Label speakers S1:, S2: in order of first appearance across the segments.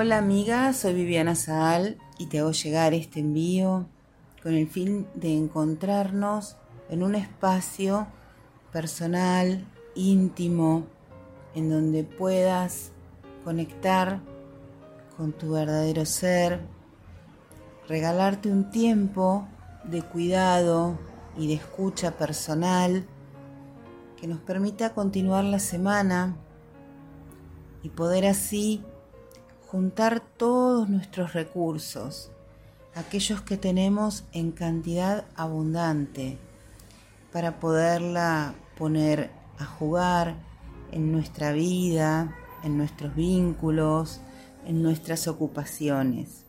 S1: Hola amiga, soy Viviana Saal y te hago llegar este envío con el fin de encontrarnos en un espacio personal, íntimo, en donde puedas conectar con tu verdadero ser, regalarte un tiempo de cuidado y de escucha personal que nos permita continuar la semana y poder así juntar todos nuestros recursos, aquellos que tenemos en cantidad abundante, para poderla poner a jugar en nuestra vida, en nuestros vínculos, en nuestras ocupaciones.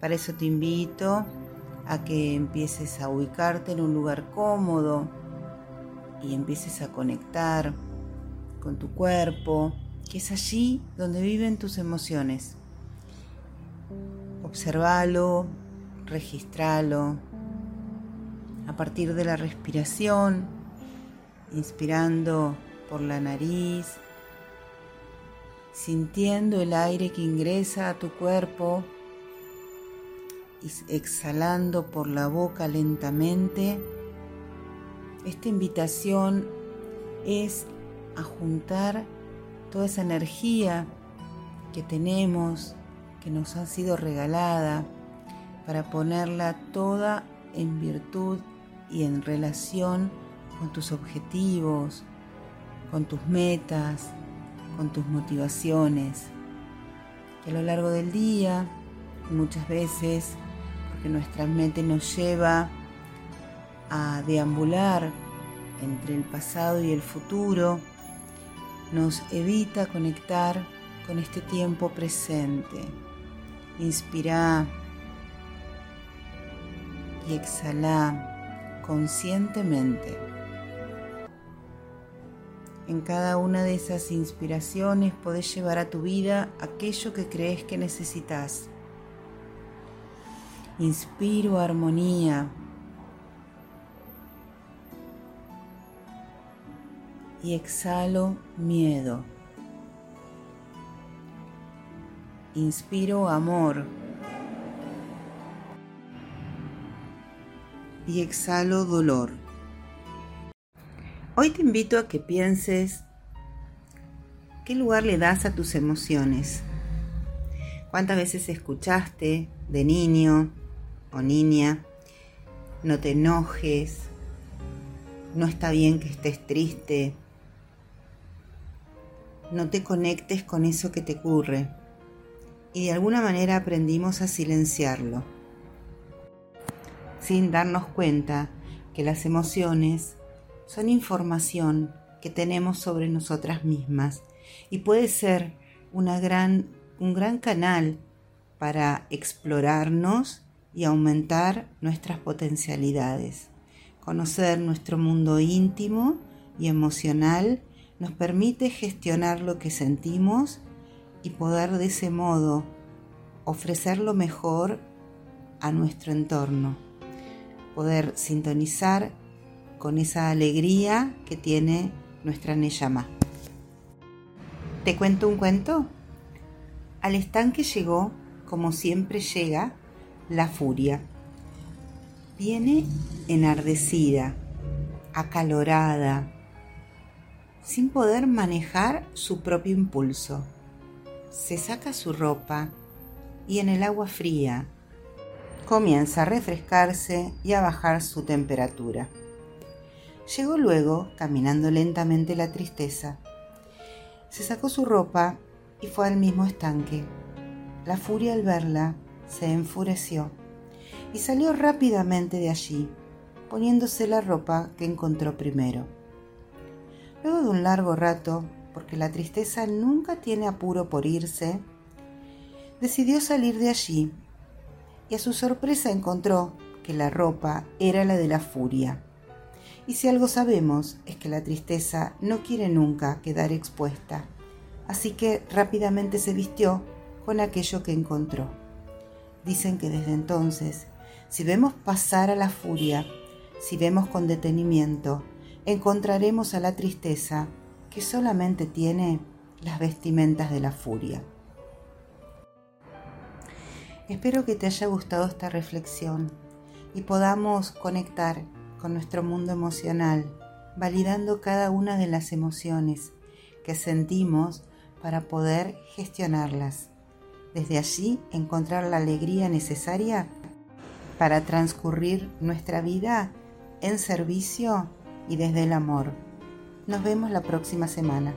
S1: Para eso te invito a que empieces a ubicarte en un lugar cómodo y empieces a conectar con tu cuerpo, que es allí donde viven tus emociones. Observalo, registralo. A partir de la respiración, inspirando por la nariz, sintiendo el aire que ingresa a tu cuerpo y exhalando por la boca lentamente. Esta invitación es a juntar toda esa energía que tenemos, que nos ha sido regalada, para ponerla toda en virtud y en relación con tus objetivos, con tus metas, con tus motivaciones. Que a lo largo del día, muchas veces, porque nuestra mente nos lleva a deambular entre el pasado y el futuro, nos evita conectar con este tiempo presente. Inspira y exhala conscientemente. En cada una de esas inspiraciones podés llevar a tu vida aquello que crees que necesitas. Inspiro armonía, y exhalo miedo. Inspiro amor y exhalo dolor. Hoy te invito a que pienses qué lugar le das a tus emociones. ¿Cuántas veces escuchaste de niño o niña? No te enojes, no está bien que estés triste, no te conectes con eso que te ocurre. Y de alguna manera aprendimos a silenciarlo, sin darnos cuenta que las emociones son información que tenemos sobre nosotras mismas y puede ser una gran, un gran canal para explorarnos y aumentar nuestras potencialidades. Conocer nuestro mundo íntimo y emocional nos permite gestionar lo que sentimos y poder de ese modo ofrecer lo mejor a nuestro entorno, poder sintonizar con esa alegría que tiene nuestra Neyama. ¿Te cuento un cuento? Al estanque llegó, como siempre llega, la furia. Viene enardecida, acalorada, sin poder manejar su propio impulso. Se saca su ropa y en el agua fría comienza a refrescarse y a bajar su temperatura. Llegó luego, caminando lentamente la tristeza. Se sacó su ropa y fue al mismo estanque. La furia al verla se enfureció y salió rápidamente de allí, poniéndose la ropa que encontró primero. Luego de un largo rato, porque la tristeza nunca tiene apuro por irse, decidió salir de allí y a su sorpresa encontró que la ropa era la de la furia. Y si algo sabemos es que la tristeza no quiere nunca quedar expuesta, así que rápidamente se vistió con aquello que encontró. Dicen que desde entonces, si vemos pasar a la furia, si vemos con detenimiento, encontraremos a la tristeza que solamente tiene las vestimentas de la furia. Espero que te haya gustado esta reflexión y podamos conectar con nuestro mundo emocional, validando cada una de las emociones que sentimos para poder gestionarlas. Desde allí encontrar la alegría necesaria para transcurrir nuestra vida en servicio y desde el amor. Nos vemos la próxima semana.